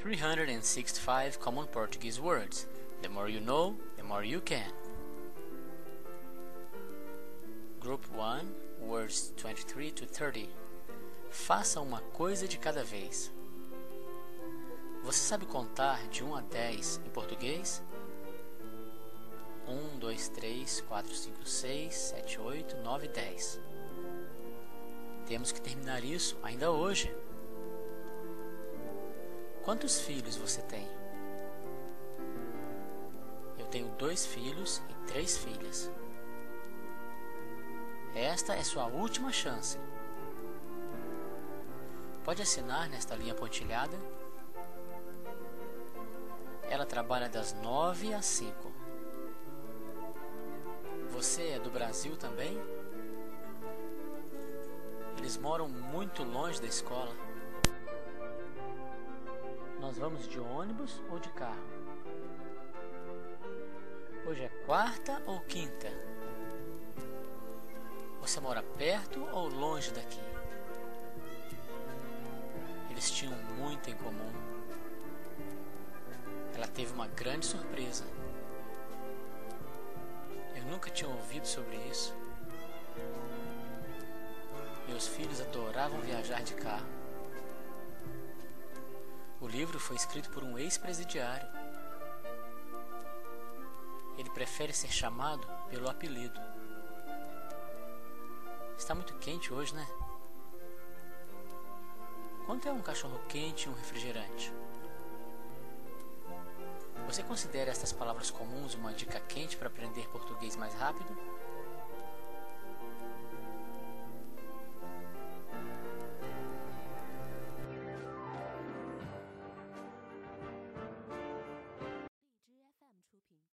365 Common Portuguese Words. The more you know, the more you can. Group 1, words 23 to 30. Faça uma coisa de cada vez. Você sabe contar de 1 a 10 em português? 1, 2, 3, 4, 5, 6, 7, 8, 9, 10. Temos que terminar isso ainda hoje. Quantos filhos você tem? Eu tenho dois filhos e três filhas. Esta é sua última chance. Pode assinar nesta linha pontilhada? Ela trabalha das nove às cinco. Você é do Brasil também? Eles moram muito longe da escola. Vamos de ônibus ou de carro? Hoje é quarta ou quinta? Você mora perto ou longe daqui? Eles tinham muito em comum. Ela teve uma grande surpresa. Eu nunca tinha ouvido sobre isso. Meus filhos adoravam viajar de carro. Livro foi escrito por um ex-presidiário. Ele prefere ser chamado pelo apelido. Está muito quente hoje, né? Quanto é um cachorro quente e um refrigerante? Você considera estas palavras comuns uma dica quente para aprender português mais rápido?